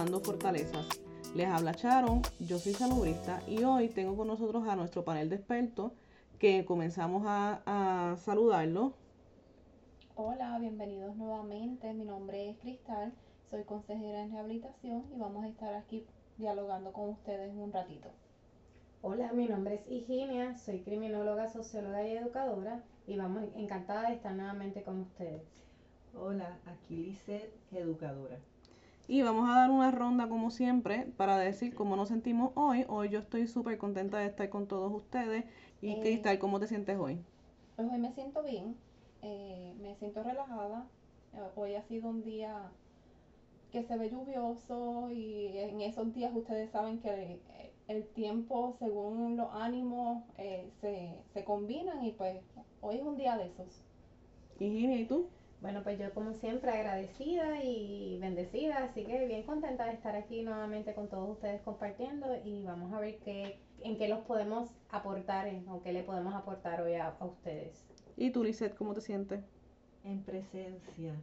Forjando Fortalezas. Les habla Sharon, yo soy salubrista y hoy tengo con nosotros a nuestro panel de expertos que comenzamos a, a saludarlo. Hola, bienvenidos nuevamente. Mi nombre es Cristal, soy consejera en rehabilitación y vamos a estar aquí dialogando con ustedes un ratito. Hola, mi nombre es Higinia, soy criminóloga, socióloga y educadora y vamos encantada de estar nuevamente con ustedes. Hola, aquí Lizeth, educadora. Y vamos a dar una ronda como siempre para decir cómo nos sentimos hoy. Hoy yo estoy súper contenta de estar con todos ustedes. Y Eh. Cristal, ¿cómo te sientes hoy? Pues hoy me siento bien, eh, me siento relajada. Eh, Hoy ha sido un día que se ve lluvioso y en esos días ustedes saben que eh, el tiempo según los ánimos eh, se, se combinan y pues hoy es un día de esos. Higinia, ¿y tú? Bueno, pues yo como siempre agradecida y bendecida, así que bien contenta de estar aquí nuevamente con todos ustedes compartiendo y vamos a ver qué, en qué los podemos aportar en- o qué le podemos aportar hoy a, a ustedes. ¿Y tú, Lisette, cómo te sientes? En presencia,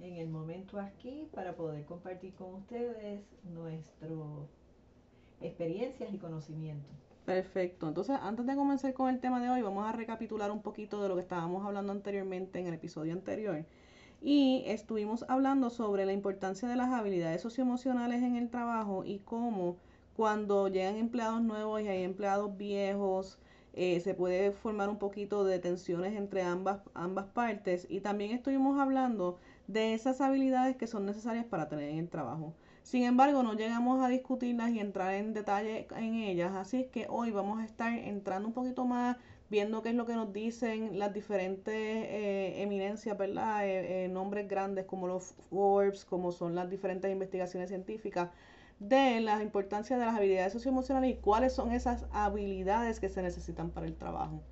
en el momento aquí, para poder compartir con ustedes nuestras experiencias y conocimientos. Perfecto. Entonces, antes de comenzar con el tema de hoy, vamos a recapitular un poquito de lo que estábamos hablando anteriormente en el episodio anterior. Y estuvimos hablando sobre la importancia de las habilidades socioemocionales en el trabajo y cómo cuando llegan empleados nuevos y hay empleados viejos, eh, se puede formar un poquito de tensiones entre ambas, ambas partes. Y también estuvimos hablando de esas habilidades que son necesarias para tener en el trabajo. Sin embargo, no llegamos a discutirlas y entrar en detalle en ellas, así es que hoy vamos a estar entrando un poquito más, viendo qué es lo que nos dicen las diferentes eh, eminencias, ¿verdad? Eh, eh, nombres grandes como los Forbes, como son las diferentes investigaciones científicas, de la importancia de las habilidades socioemocionales y cuáles son esas habilidades que se necesitan para el trabajo.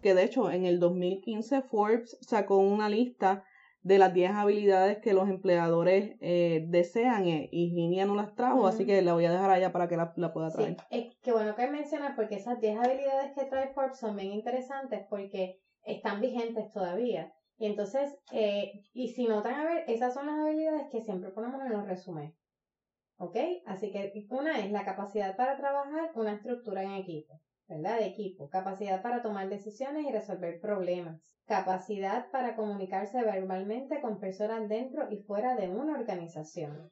Que de hecho, en el 2015 Forbes sacó una lista de las 10 habilidades que los empleadores eh, desean eh, y Ginia no las trajo, así que la voy a dejar allá para que la, la pueda Sí, traer. es que bueno que mencionas porque esas 10 habilidades que trae Forbes son bien interesantes porque están vigentes todavía. Y entonces, eh, y si notan a ver, esas son las habilidades que siempre ponemos en los resúmenes. ¿Ok? Así que una es la capacidad para trabajar una estructura en equipo, ¿verdad? De equipo. Capacidad para tomar decisiones y resolver problemas. Capacidad para comunicarse verbalmente con personas dentro y fuera de una organización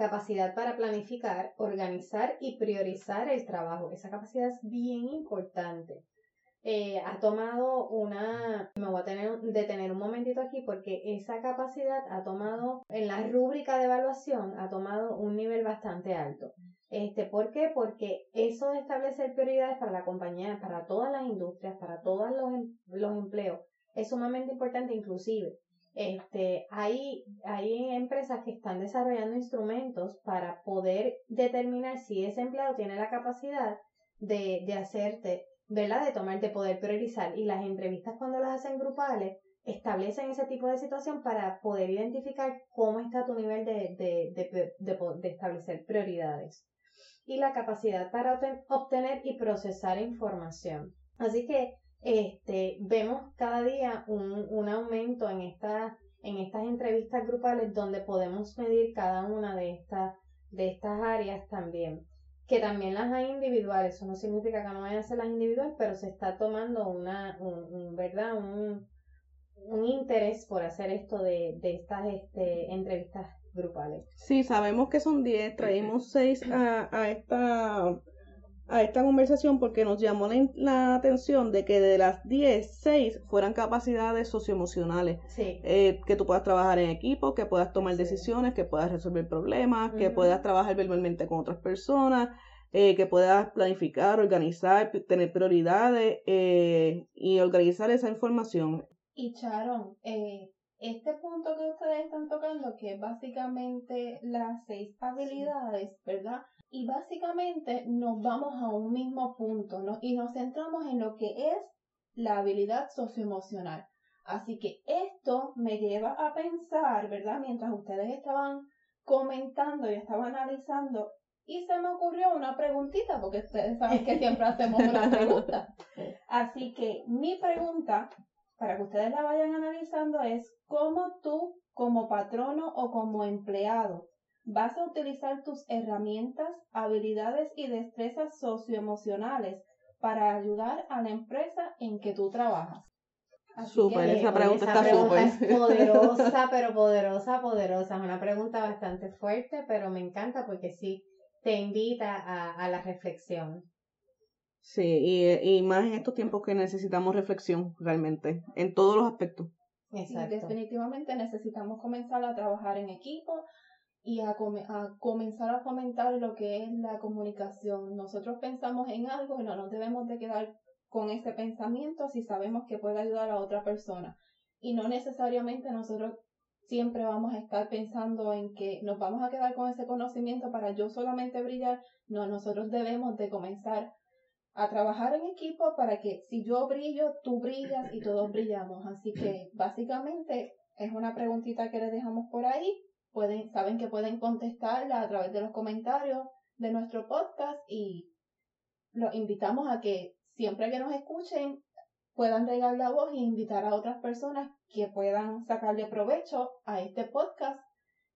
capacidad para planificar, organizar y priorizar el trabajo. Esa capacidad es bien importante. Eh, ha tomado una, me voy a tener, detener un momentito aquí porque esa capacidad ha tomado, en la rúbrica de evaluación, ha tomado un nivel bastante alto. Este, ¿Por qué? Porque eso de establecer prioridades para la compañía, para todas las industrias, para todos los, em- los empleos, es sumamente importante inclusive. Este, hay, hay empresas que están desarrollando instrumentos para poder determinar si ese empleado tiene la capacidad de, de hacerte, ¿verdad? De tomar, de poder priorizar. Y las entrevistas cuando las hacen grupales establecen ese tipo de situación para poder identificar cómo está tu nivel de, de, de, de, establecer prioridades. Y la capacidad para obten- obtener y procesar información. Así que este, vemos cada día un, un aumento en, esta, en estas entrevistas grupales donde podemos medir cada una de estas, de estas áreas también. Que también las hay individuales, eso no significa que no vayan a ser las individuales, pero se está tomando una, un, un, ¿verdad? Un, un interés por hacer esto de, de estas este, entrevistas grupales. Sí, sabemos que son 10, traímos 6 a, a esta a esta conversación porque nos llamó la, la atención de que de las 10, 6 fueran capacidades socioemocionales. Sí, Eh, que tú puedas trabajar en equipo, que puedas tomar Sí. decisiones, que puedas resolver problemas, que puedas trabajar verbalmente con otras personas, eh, que puedas planificar, organizar, tener prioridades eh, y organizar esa información. Y Sharon, eh, este punto que ustedes están tocando, que es básicamente las seis habilidades, ¿verdad? Y básicamente nos vamos a un mismo punto ¿no? y nos centramos en lo que es la habilidad socioemocional. Así que esto me lleva a pensar, ¿verdad? Mientras ustedes estaban comentando y estaban analizando, y se me ocurrió una preguntita, porque ustedes saben que siempre hacemos una pregunta. Así que mi pregunta para que ustedes la vayan analizando, es cómo tú, como patrono o como empleado, vas a utilizar tus herramientas, habilidades y destrezas socioemocionales para ayudar a la empresa en que tú trabajas. Así Súper, que, esa pregunta esa está pregunta súper. es poderosa, pero poderosa, poderosa. Es una pregunta bastante fuerte, pero me encanta porque sí te invita a, a la reflexión. Sí, y, y más en estos tiempos que necesitamos reflexión realmente, en todos los aspectos. Sí, Exacto. definitivamente necesitamos comenzar a trabajar en equipo y a, come- a comenzar a fomentar lo que es la comunicación. Nosotros pensamos en algo y no nos debemos de quedar con ese pensamiento si sabemos que puede ayudar a otra persona. Y no necesariamente nosotros siempre vamos a estar pensando en que nos vamos a quedar con ese conocimiento para yo solamente brillar. No, nosotros debemos de comenzar a trabajar en equipo para que si yo brillo, tú brillas y todos brillamos. Así que básicamente es una preguntita que les dejamos por ahí. Pueden, saben que pueden contestarla a través de los comentarios de nuestro podcast y los invitamos a que siempre que nos escuchen puedan regar la voz e invitar a otras personas que puedan sacarle provecho a este podcast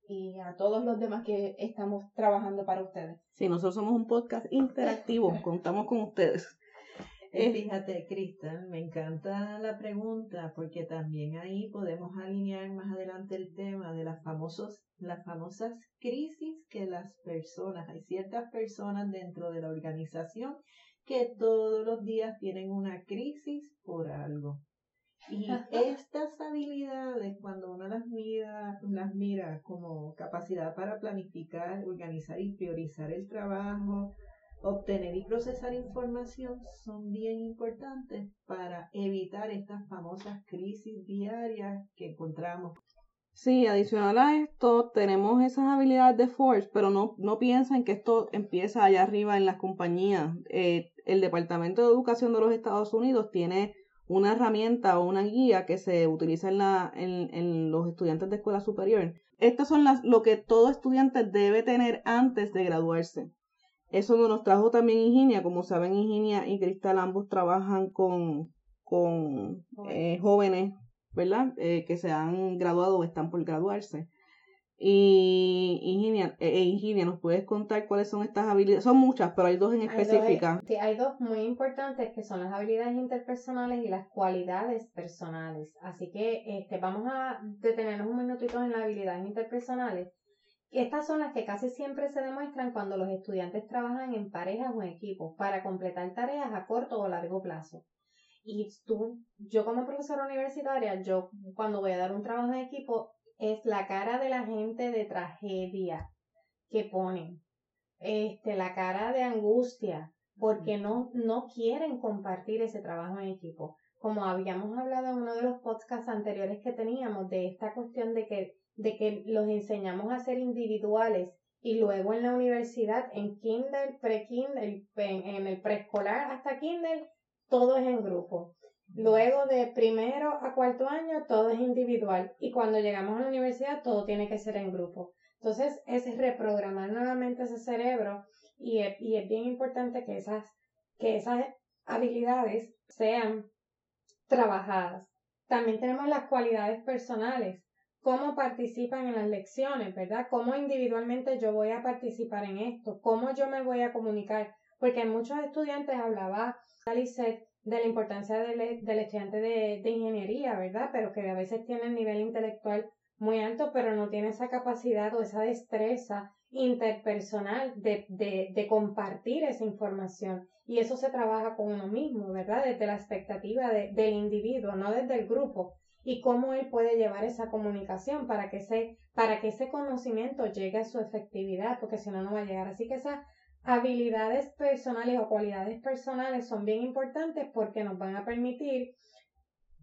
y a todos los demás que estamos trabajando para ustedes. Sí, nosotros somos un podcast interactivo, contamos con ustedes. Eh, Fíjate, Cristal, me encanta la pregunta porque también ahí podemos alinear más adelante el tema de las famosos, las famosas crisis que las personas, hay ciertas personas dentro de la organización que todos los días tienen una crisis por algo. Y estas habilidades, cuando uno las mira, las mira como capacidad para planificar, organizar y priorizar el trabajo, obtener y procesar información, son bien importantes para evitar estas famosas crisis diarias que encontramos. Sí, adicional a esto, tenemos esas habilidades de Force, pero no, no piensen que esto empieza allá arriba en las compañías. Eh, el Departamento de Educación de los Estados Unidos tiene una herramienta o una guía que se utiliza en, la, en, en los estudiantes de escuela superior. Estas son las, lo que todo estudiante debe tener antes de graduarse. Eso nos trajo también Inginia. Como saben, Inginia y Cristal ambos trabajan con, con eh, jóvenes ¿verdad? Eh, que se han graduado o están por graduarse. Y Inginia, eh, Inginia, ¿nos puedes contar cuáles son estas habilidades? Son muchas, pero hay dos en Hay dos- específica. sí, hay dos muy importantes que son las habilidades interpersonales y las cualidades personales. Así que este, vamos a detenernos un minutito en las habilidades interpersonales. Estas son las que casi siempre se demuestran cuando los estudiantes trabajan en parejas o en equipos para completar tareas a corto o largo plazo. Y tú, yo como profesora universitaria, yo cuando voy a dar un trabajo en equipo, es la cara de la gente de tragedia que ponen este, la cara de angustia, porque no, no quieren compartir ese trabajo en equipo. Como habíamos hablado en uno de los podcasts anteriores que teníamos, de esta cuestión de que, de que los enseñamos a ser individuales y luego en la universidad, en kinder, pre-kinder, en, en el preescolar hasta kinder, todo es en grupo. Luego de primero a cuarto año, todo es individual. Y cuando llegamos a la universidad, todo tiene que ser en grupo. Entonces, es reprogramar nuevamente ese cerebro y es, y es bien importante que esas, que esas habilidades sean trabajadas. También tenemos las cualidades personales, cómo participan en las lecciones, ¿verdad? Cómo individualmente yo voy a participar en esto, cómo yo me voy a comunicar, porque muchos estudiantes hablaba Alice de la importancia del, estudiante de, ingeniería, ¿verdad? Pero que a veces tiene el nivel intelectual muy alto, pero no tiene esa capacidad o esa destreza interpersonal de, de, de compartir esa información. Y eso se trabaja con uno mismo, ¿verdad? Desde la expectativa de, del individuo, no desde el grupo. Y cómo él puede llevar esa comunicación para que ese, para que ese conocimiento llegue a su efectividad, porque si no, no va a llegar. Así que esas habilidades personales o cualidades personales son bien importantes porque nos van a permitir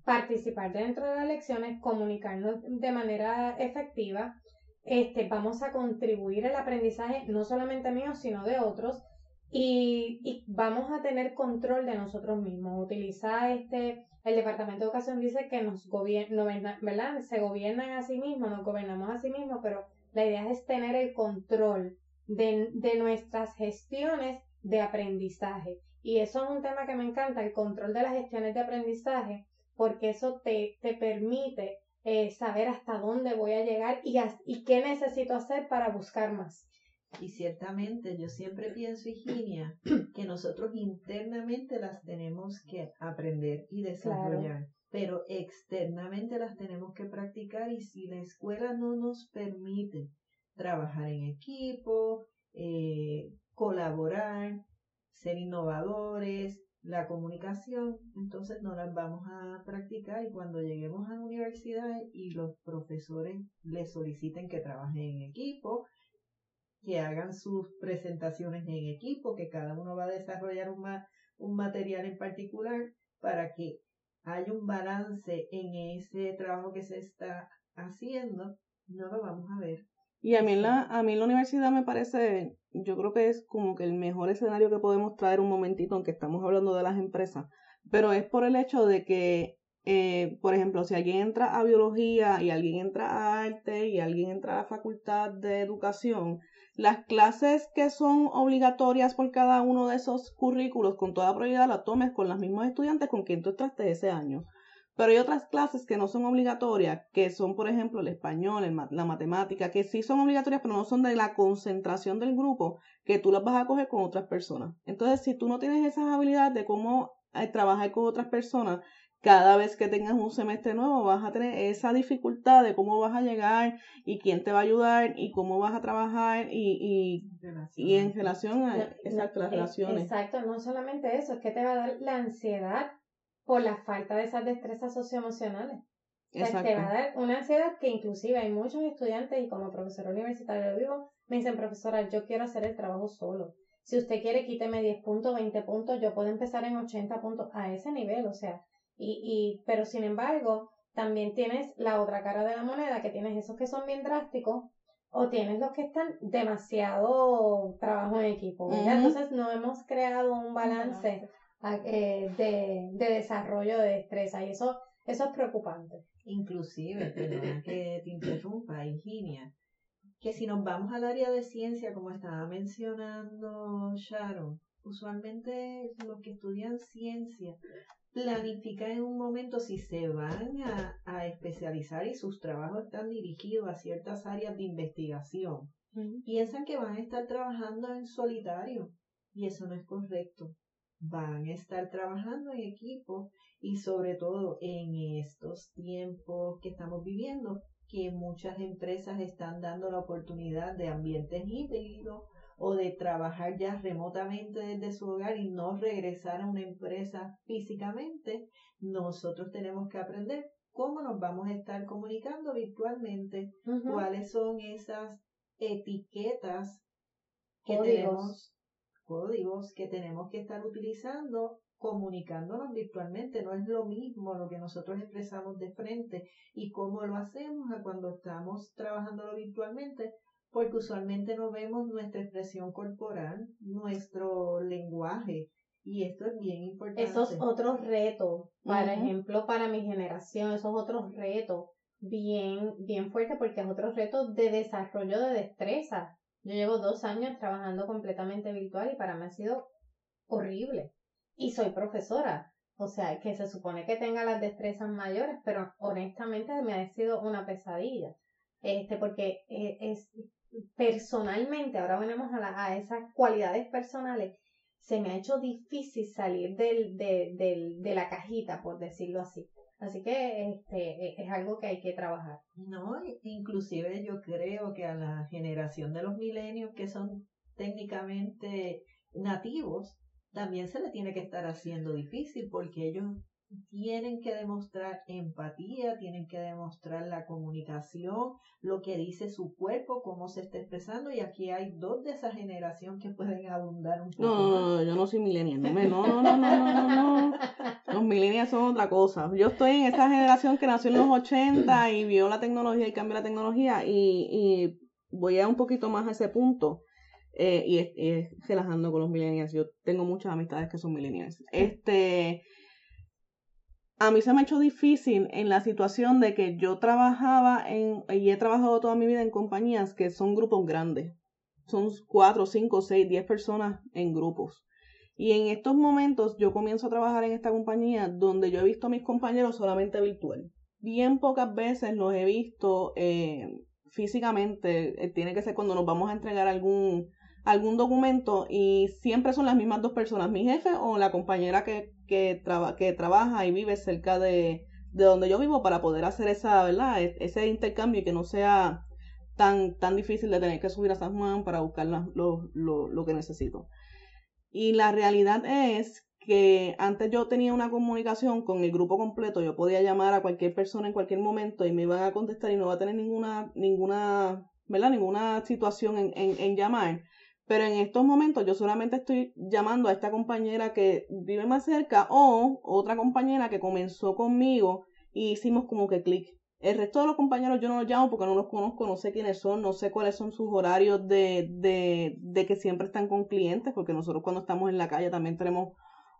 participar dentro de las lecciones, comunicarnos de manera efectiva, este, vamos a contribuir al aprendizaje no solamente mío, sino de otros, y, y vamos a tener control de nosotros mismos. Utiliza este, el Departamento de Educación dice que nos gobierna, ¿verdad? Se gobiernan a sí mismos, nos gobernamos a sí mismos, pero la idea es tener el control de, de nuestras gestiones de aprendizaje. Y eso es un tema que me encanta, el control de las gestiones de aprendizaje, porque eso te, te permite eh, saber hasta dónde voy a llegar y, y qué necesito hacer para buscar más. Y ciertamente yo siempre pienso, Higinia, que nosotros internamente las tenemos que aprender y desarrollar, pero externamente las tenemos que practicar y si la escuela no nos permite trabajar en equipo, eh, colaborar, ser innovadores, la comunicación, entonces no las vamos a practicar y cuando lleguemos a la universidad y los profesores les soliciten que trabajen en equipo, que hagan sus presentaciones en equipo, que cada uno va a desarrollar un, un material en particular para que haya un balance en ese trabajo que se está haciendo, no lo vamos a ver. Y a mí, en la, a mí en la universidad me parece, yo creo que es como que el mejor escenario que podemos traer un momentito, aunque estamos hablando de las empresas, pero es por el hecho de que, eh, por ejemplo, si alguien entra a biología y alguien entra a arte y alguien entra a la facultad de educación, las clases que son obligatorias por cada uno de esos currículos, con toda probabilidad las tomes con los mismos estudiantes con quien tú entraste ese año. Pero hay otras clases que no son obligatorias, que son, por ejemplo, el español, la matemática, que sí son obligatorias, pero no son de la concentración del grupo, que tú las vas a coger con otras personas. Entonces, si tú no tienes esas habilidades de cómo eh, trabajar con otras personas, cada vez que tengas un semestre nuevo vas a tener esa dificultad de cómo vas a llegar y quién te va a ayudar y cómo vas a trabajar y, y, en relación a exacto, las relaciones. Exacto, no solamente eso, es que te va a dar la ansiedad por la falta de esas destrezas socioemocionales. O sea, te va a dar una ansiedad que inclusive hay muchos estudiantes y como profesor universitario vivo, me dicen, profesora, yo quiero hacer el trabajo solo. Si usted quiere, quíteme 10 puntos, 20 puntos, yo puedo empezar en 80 puntos a ese nivel, o sea, y, y, pero sin embargo, también tienes la otra cara de la moneda, que tienes esos que son bien drásticos, o tienes los que están demasiado trabajo en equipo, Entonces no hemos creado un balance eh, de, de, desarrollo de destreza y eso, eso es preocupante. Inclusive, perdona que te interrumpa, Virginia, que si nos vamos al área de ciencia, como estaba mencionando Sharon, usualmente los que estudian ciencia planifican en un momento si se van a, a especializar y sus trabajos están dirigidos a ciertas áreas de investigación. Piensan que van a estar trabajando en solitario y eso no es correcto van a estar trabajando en equipo y sobre todo en estos tiempos que estamos viviendo, que muchas empresas están dando la oportunidad de ambientes híbridos o de trabajar ya remotamente desde su hogar y no regresar a una empresa físicamente, nosotros tenemos que aprender cómo nos vamos a estar comunicando virtualmente, cuáles son esas etiquetas que tenemos códigos que tenemos que estar utilizando comunicándonos virtualmente. No es lo mismo lo que nosotros expresamos de frente y cómo lo hacemos a cuando estamos trabajándolo virtualmente, porque usualmente no vemos nuestra expresión corporal, nuestro lenguaje. Y esto es bien importante. Esos otros retos, por ejemplo, para mi generación, esos otros retos bien, bien fuertes porque es otro reto de desarrollo de destreza. Yo llevo dos años trabajando completamente virtual y para mí ha sido horrible. Y soy profesora, o sea, que se supone que tenga las destrezas mayores, pero honestamente me ha sido una pesadilla. Este, porque eh, es personalmente, ahora venimos a, la, a esas cualidades personales, se me ha hecho difícil salir del, de, la cajita, por decirlo así. Así que este e, es algo que hay que trabajar. No, inclusive yo creo que a la generación de los milenios que son técnicamente nativos, también se le tiene que estar haciendo difícil porque ellos tienen que demostrar empatía, tienen que demostrar la comunicación, lo que dice su cuerpo, cómo se está expresando, y aquí hay dos de esa generación que pueden abundar un poco. No, no, yo no soy millennial, no, no, no, no, no, no, Los millennials son otra cosa. Yo estoy en esa generación que nació en los 80 y vio la tecnología y cambió la tecnología y, y voy a un poquito más a ese punto. Eh, y, es, relajando con los millennials. Yo tengo muchas amistades que son millennials. Este, a mí se me ha hecho difícil en la situación de que yo trabajaba en, y he trabajado toda mi vida en compañías que son grupos grandes. Son cuatro, cinco, seis, diez personas en grupos. Y en estos momentos yo comienzo a trabajar en esta compañía donde yo he visto a mis compañeros solamente virtual. Bien pocas veces los he visto eh, físicamente. Eh, tiene que ser cuando nos vamos a entregar algún, algún documento y siempre son las mismas dos personas, mi jefe o la compañera que, que, que trabaja y vive cerca de, de donde yo vivo para poder hacer esa, ¿verdad? E, ese intercambio y que no sea tan, tan difícil de tener que subir a San Juan para buscar lo, lo, lo que necesito. Y la realidad es que antes yo tenía una comunicación con el grupo completo, yo podía llamar a cualquier persona en cualquier momento y me iban a contestar y no va a tener ninguna, ninguna, ¿verdad? Ninguna situación en, en, en llamar. Pero en estos momentos yo solamente estoy llamando a esta compañera que vive más cerca o otra compañera que comenzó conmigo y hicimos como que clic. El resto de los compañeros yo no los llamo porque no los conozco, no sé quiénes son, no sé cuáles son sus horarios de, de, de que siempre están con clientes, porque nosotros cuando estamos en la calle también tenemos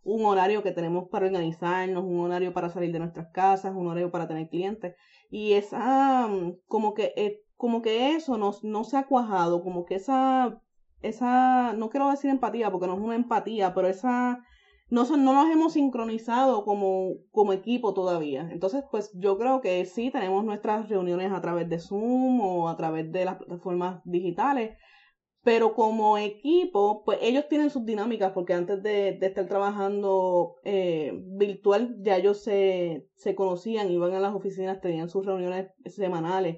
un horario que tenemos para organizarnos, un horario para salir de nuestras casas, un horario para tener clientes. Y esa, mm, como que, eh, como que eso no, no se ha cuajado, como que esa, esa, no quiero decir empatía porque no es una empatía, pero esa no, no nos hemos sincronizado como, como equipo todavía. Entonces, pues yo creo que sí tenemos nuestras reuniones a través de Zoom o a través de las plataformas digitales, pero como equipo, pues ellos tienen sus dinámicas porque antes de, estar trabajando eh, virtual ya ellos se, se conocían, iban a las oficinas, tenían sus reuniones semanales.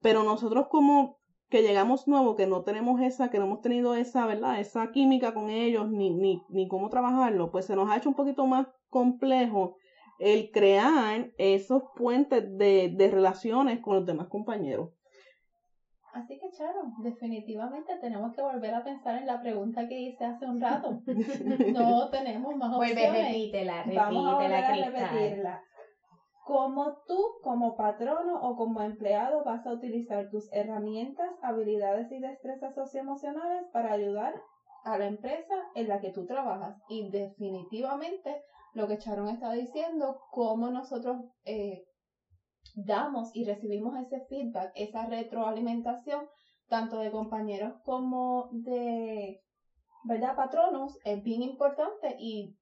Pero nosotros como que llegamos nuevo, que no tenemos esa, que no hemos tenido esa, ¿verdad? Esa química con ellos, ni, ni, ni cómo trabajarlo, pues se nos ha hecho un poquito más complejo el crear esos puentes de, de relaciones con los demás compañeros. Así que, Charo, definitivamente tenemos que volver a pensar en la pregunta que hice hace un rato. No tenemos más opciones. Vuelve, repítela, repítela, Vamos a volver a repetirla. ¿Cómo tú, como patrono o como empleado, vas a utilizar tus herramientas, habilidades y destrezas socioemocionales para ayudar a la empresa en la que tú trabajas? Y definitivamente lo que Charon está diciendo, cómo nosotros eh, damos y recibimos ese feedback, esa retroalimentación, tanto de compañeros como de, ¿verdad? Patronos, es bien importante y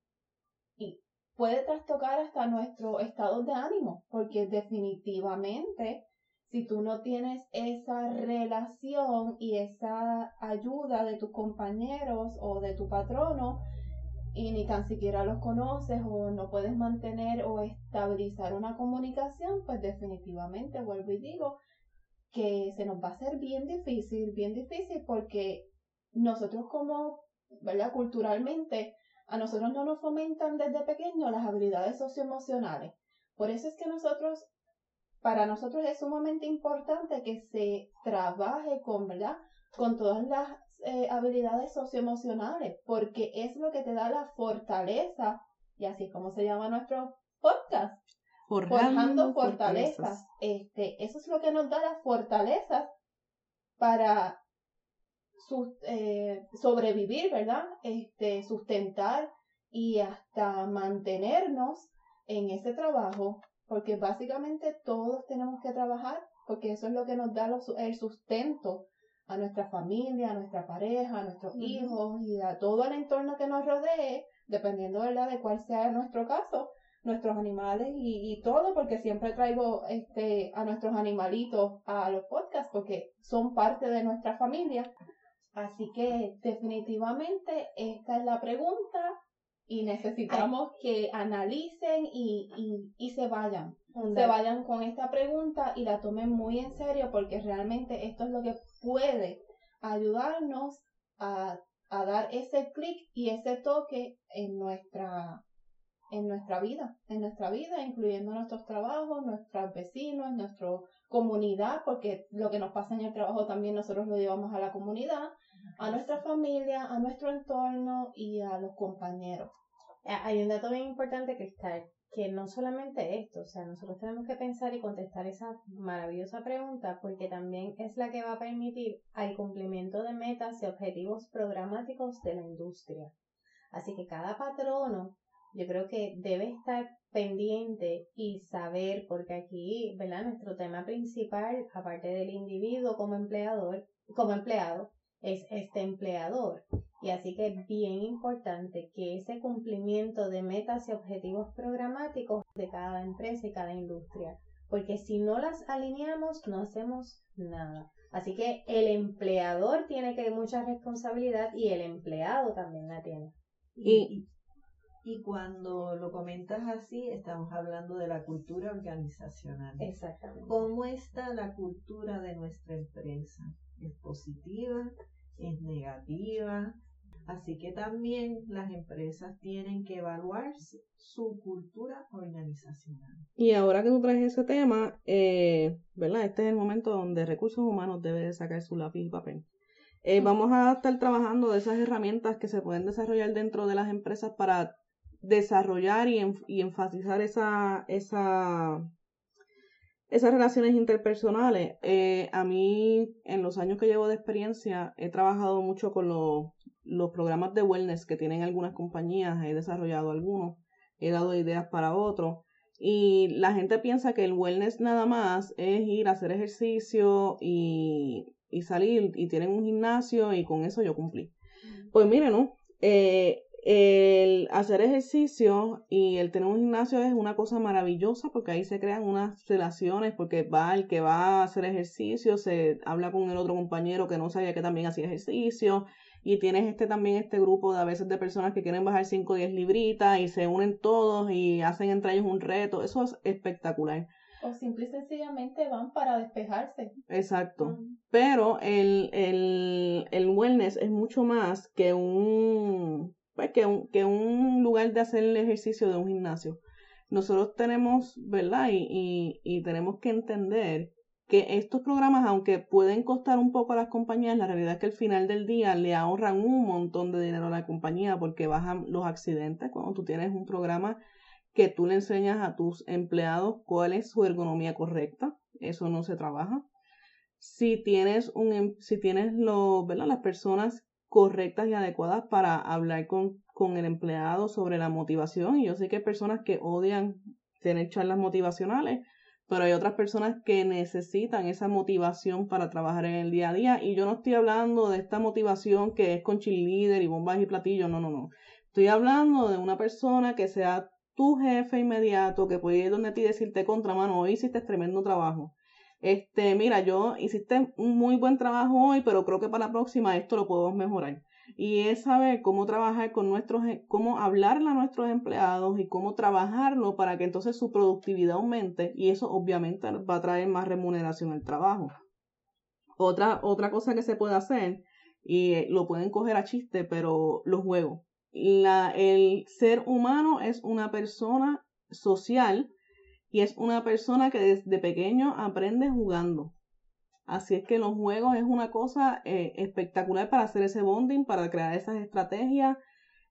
puede trastocar hasta nuestro estado de ánimo, porque definitivamente si tú no tienes esa relación y esa ayuda de tus compañeros o de tu patrono y ni tan siquiera los conoces o no puedes mantener o estabilizar una comunicación, pues definitivamente vuelvo y digo que se nos va a hacer bien difícil, bien difícil porque nosotros como, ¿verdad? Culturalmente a nosotros no nos fomentan desde pequeños las habilidades socioemocionales. Por eso es que nosotros, para nosotros es sumamente importante que se trabaje con, ¿verdad? Con todas las eh, habilidades socioemocionales, porque es lo que te da la fortaleza, y así es como se llama nuestro podcast, Forjando, fortalezas. Este, eso es lo que nos da las fortalezas para eh, sobrevivir, ¿verdad? Este, sustentar y hasta mantenernos en ese trabajo, porque básicamente todos tenemos que trabajar, porque eso es lo que nos da el sustento a nuestra familia, a nuestra pareja, a nuestros hijos y a todo el entorno que nos rodee, dependiendo ¿verdad? de cuál sea nuestro caso, nuestros animales y, y, todo, porque siempre traigo este, a nuestros animalitos a los podcasts, porque son parte de nuestra familia. Así que definitivamente esta es la pregunta y necesitamos que analicen y, y, y se vayan. Se vayan con esta pregunta y la tomen muy en serio porque realmente esto es lo que puede ayudarnos a, a dar ese clic y ese toque en nuestra en nuestra vida, en nuestra vida, incluyendo nuestros trabajos, nuestros vecinos, nuestra comunidad, porque lo que nos pasa en el trabajo también nosotros lo llevamos a la comunidad, a nuestra familia, a nuestro entorno y a los compañeros. Hay un dato bien importante, Cristal, que no solamente esto, o sea, nosotros tenemos que pensar y contestar esa maravillosa pregunta porque también es la que va a permitir al cumplimiento de metas y objetivos programáticos de la industria. Así que cada patrono yo creo que debe estar pendiente y saber, porque aquí, ¿verdad? Nuestro tema principal, aparte del individuo como empleador, como empleado, es este empleador. Y así que es bien importante que ese cumplimiento de metas y objetivos programáticos de cada empresa y cada industria, porque si no las alineamos no hacemos nada. Así que el empleador tiene que mucha responsabilidad y el empleado también la tiene. Y, y cuando lo comentas así, estamos hablando de la cultura organizacional. Exactamente. ¿Cómo está la cultura de nuestra empresa? ¿Es positiva? ¿Es negativa? Así que también las empresas tienen que evaluar su cultura organizacional. Y ahora que tú traes ese tema, eh, ¿verdad? Este es el momento donde recursos humanos debe sacar su lápiz y papel. Eh, vamos a estar trabajando de esas herramientas que se pueden desarrollar dentro de las empresas para desarrollar y, y enfatizar esa, esa, esas relaciones interpersonales. Eh, a mí, en los años que llevo de experiencia, he trabajado mucho con los los programas de wellness que tienen algunas compañías, he desarrollado algunos, he dado ideas para otros. Y la gente piensa que el wellness nada más es ir a hacer ejercicio y, y salir y tienen un gimnasio y con eso yo cumplí. Pues miren, ¿no? Eh, el hacer ejercicio y el tener un gimnasio es una cosa maravillosa porque ahí se crean unas relaciones porque va el que va a hacer ejercicio, se habla con el otro compañero que no sabía que también hacía ejercicio y tienes este también este grupo de a veces de personas que quieren bajar 5 o 10 libritas y se unen todos y hacen entre ellos un reto. Eso es espectacular. O simple y sencillamente van para despejarse. Exacto. Pero el, el, el wellness es mucho más que un, que un, que un lugar de hacer el ejercicio de un gimnasio. Nosotros tenemos, ¿verdad? Y, y, y tenemos que entender que estos programas, aunque pueden costar un poco a las compañías, la realidad es que al final del día le ahorran un montón de dinero a la compañía porque bajan los accidentes cuando tú tienes un programa que tú le enseñas a tus empleados cuál es su ergonomía correcta. Eso no se trabaja. Si tienes un, em, si tienes lo, ¿verdad? las personas correctas y adecuadas para hablar con, con el empleado sobre la motivación. Y yo sé que hay personas que odian tener charlas motivacionales, pero hay otras personas que necesitan esa motivación para trabajar en el día a día y yo no estoy hablando de esta motivación que es con cheerleader y bombas y platillos, no, no, no. Estoy hablando de una persona que sea tu jefe inmediato, que puede ir donde ti y decirte contra mano, hoy hiciste tremendo trabajo. Este, mira, yo hiciste un muy buen trabajo hoy, pero creo que para la próxima esto lo podemos mejorar y es saber cómo trabajar con nuestros, e, cómo hablarle a nuestros empleados y cómo trabajarlo para que entonces su productividad aumente y eso obviamente va a traer más remuneración al trabajo. Otra, otra cosa que se puede hacer, y eh, lo pueden coger a chiste, pero los juegos. La, el ser humano es una persona social y es una persona que desde pequeño aprende jugando. Así es que los juegos es una cosa eh, espectacular para hacer ese bonding, para crear esas estrategias.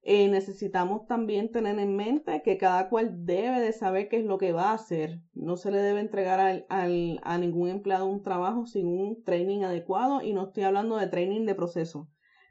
Eh, necesitamos también tener en mente que cada cual debe de saber qué es lo que va a hacer. No se le debe entregar al, al, a ningún empleado un trabajo sin un training adecuado y no estoy hablando de training de proceso,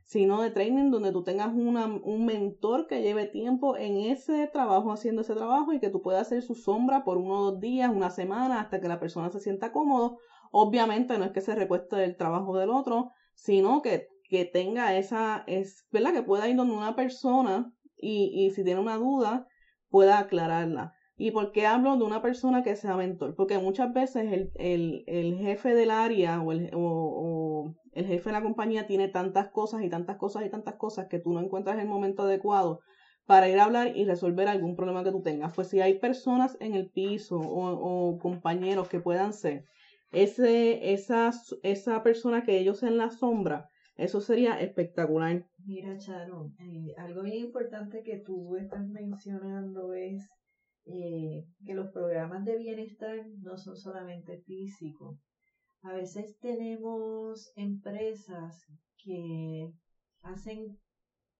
sino de training donde tú tengas una, un mentor que lleve tiempo en ese trabajo, haciendo ese trabajo y que tú puedas hacer su sombra por uno o dos días, una semana, hasta que la persona se sienta cómodo Obviamente no es que se recueste del trabajo del otro, sino que, que tenga esa, es, ¿verdad? Que pueda ir donde una persona y, y si tiene una duda, pueda aclararla. ¿Y por qué hablo de una persona que sea mentor? Porque muchas veces el, el, el jefe del área o el, o, o el jefe de la compañía tiene tantas cosas y tantas cosas y tantas cosas que tú no encuentras el momento adecuado para ir a hablar y resolver algún problema que tú tengas. Pues si hay personas en el piso o, o compañeros que puedan ser ese, esa, esa persona que ellos en la sombra, eso sería espectacular. Mira, Charo, eh, algo bien importante que tú estás mencionando es eh, que los programas de bienestar no son solamente físicos. A veces tenemos empresas que hacen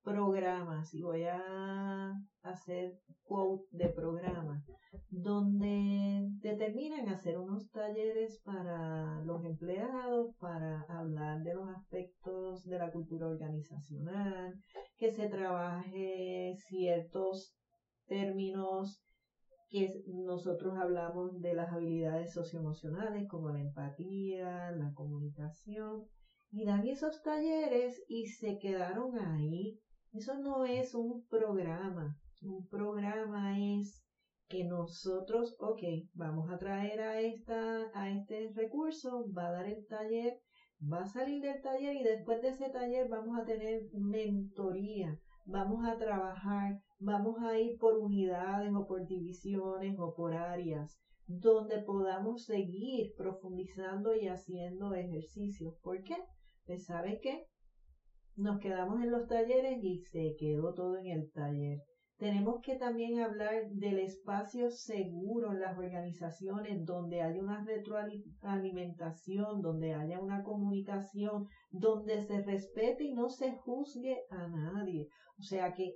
programas, y voy a hacer quote de programas, donde determinan hacer unos talleres para los empleados, para hablar de los aspectos de la cultura organizacional, que se trabaje ciertos términos que nosotros hablamos de las habilidades socioemocionales como la empatía, la comunicación, y dan esos talleres y se quedaron ahí. Eso no es un programa. Un programa es que nosotros, ok, vamos a traer a, esta, a este recurso, va a dar el taller, va a salir del taller y después de ese taller vamos a tener mentoría, vamos a trabajar, vamos a ir por unidades o por divisiones o por áreas donde podamos seguir profundizando y haciendo ejercicios. ¿Por qué? Pues sabe qué? Nos quedamos en los talleres y se quedó todo en el taller. Tenemos que también hablar del espacio seguro en las organizaciones donde haya una retroalimentación, donde haya una comunicación, donde se respete y no se juzgue a nadie. O sea que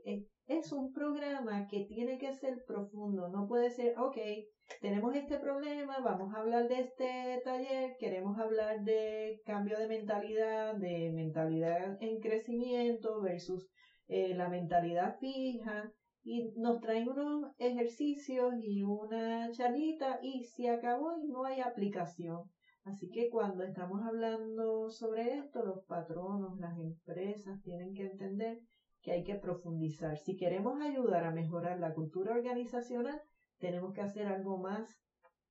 es un programa que tiene que ser profundo, no puede ser, ok, tenemos este problema, vamos a hablar de este taller, queremos hablar de cambio de mentalidad, de mentalidad en crecimiento versus eh, la mentalidad fija y nos traen unos ejercicios y una charlita y se acabó y no hay aplicación. Así que cuando estamos hablando sobre esto, los patronos, las empresas tienen que entender que hay que profundizar. Si queremos ayudar a mejorar la cultura organizacional, tenemos que hacer algo más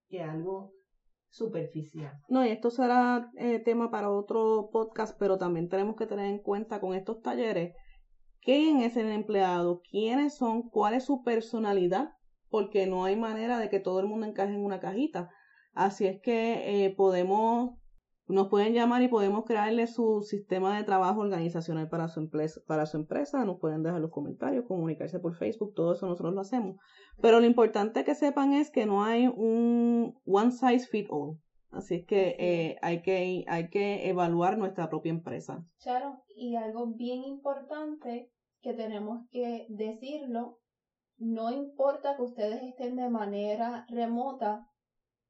que algo superficial. No, y esto será eh, tema para otro podcast, pero también tenemos que tener en cuenta con estos talleres quién es el empleado, quiénes son, cuál es su personalidad, porque no hay manera de que todo el mundo encaje en una cajita. Así es que eh, podemos nos pueden llamar y podemos crearle su sistema de trabajo organizacional para su, empresa, para su empresa. Nos pueden dejar los comentarios, comunicarse por Facebook, todo eso nosotros lo hacemos. Pero lo importante que sepan es que no hay un one size fit all. Así es que, eh, hay que hay que evaluar nuestra propia empresa. Claro, y algo bien importante que tenemos que decirlo, no importa que ustedes estén de manera remota,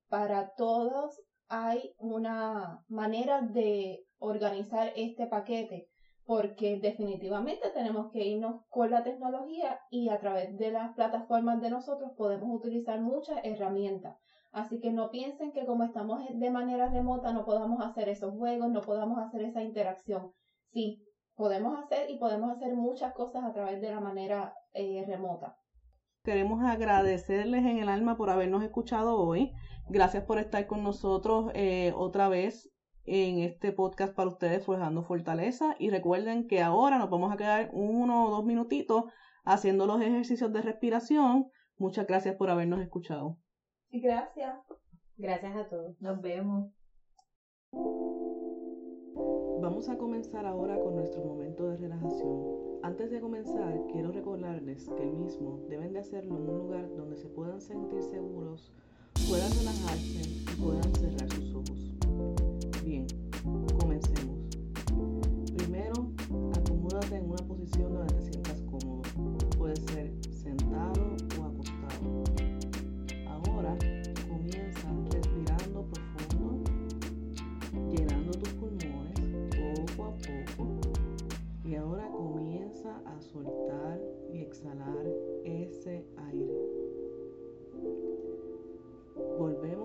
para todos hay una manera de organizar este paquete porque definitivamente tenemos que irnos con la tecnología y a través de las plataformas de nosotros podemos utilizar muchas herramientas. Así que no piensen que como estamos de manera remota no podamos hacer esos juegos, no podamos hacer esa interacción. Sí, podemos hacer y podemos hacer muchas cosas a través de la manera eh, remota. Queremos agradecerles en el alma por habernos escuchado hoy. Gracias por estar con nosotros eh, otra vez en este podcast para ustedes, Forjando Fortaleza. Y recuerden que ahora nos vamos a quedar uno o dos minutitos haciendo los ejercicios de respiración. Muchas gracias por habernos escuchado. Gracias. Gracias a todos. Nos vemos. Vamos a comenzar ahora con nuestro momento de relajación. Antes de comenzar, quiero recordarles que el mismo deben de hacerlo en un lugar donde se puedan sentir seguros puedan relajarse y puedan cerrar sus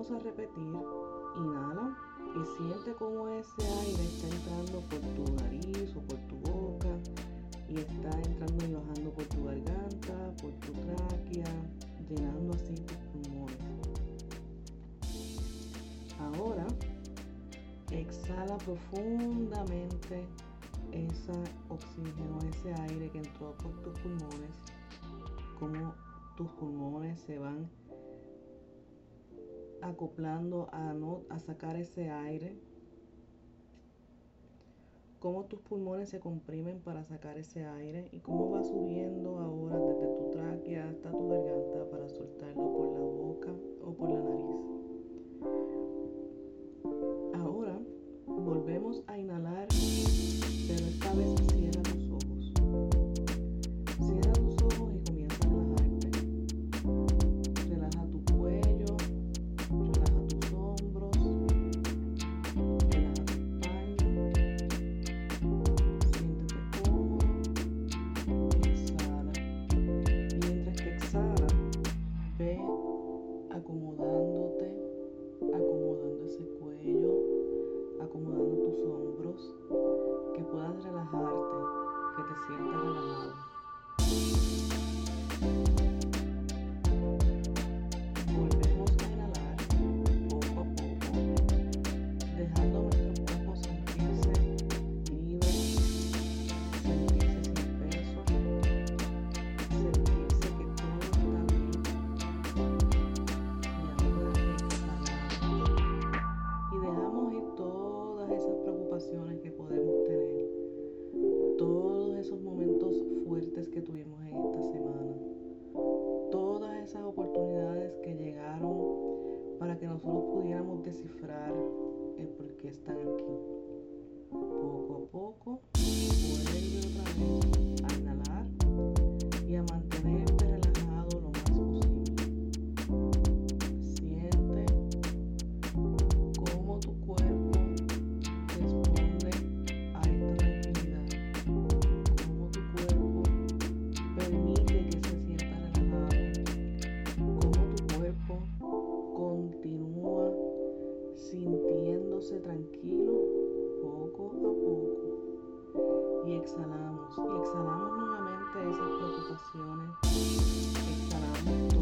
A repetir. Inhala y siente cómo ese aire está entrando por tu nariz o por tu boca y está entrando y bajando por tu garganta, por tu tráquea, llenando así tus pulmones. Ahora exhala profundamente ese oxígeno, ese aire que entró por tus pulmones, como tus pulmones se van acoplando a, no, a sacar ese aire. Cómo tus pulmones se comprimen para sacar ese aire y cómo va subiendo ahora desde tu tráquea hasta tu garganta para soltarlo por la boca o por la nariz. Ahora volvemos a inhalar, Tranquilo poco a poco. Y exhalamos. Y exhalamos nuevamente esas preocupaciones. Exhalamos.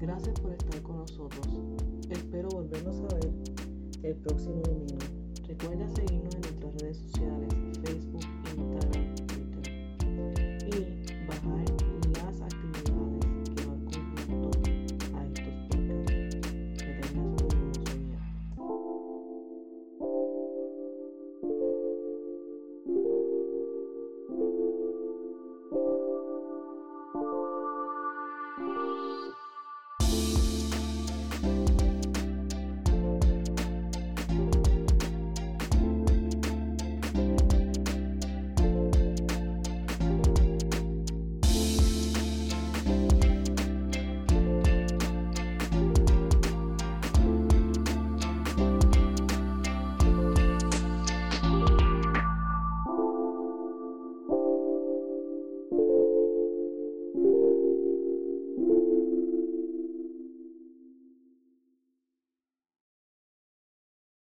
Gracias por estar con nosotros. Espero volvernos a ver el próximo domingo. Recuerda seguirnos en nuestras redes sociales, Facebook.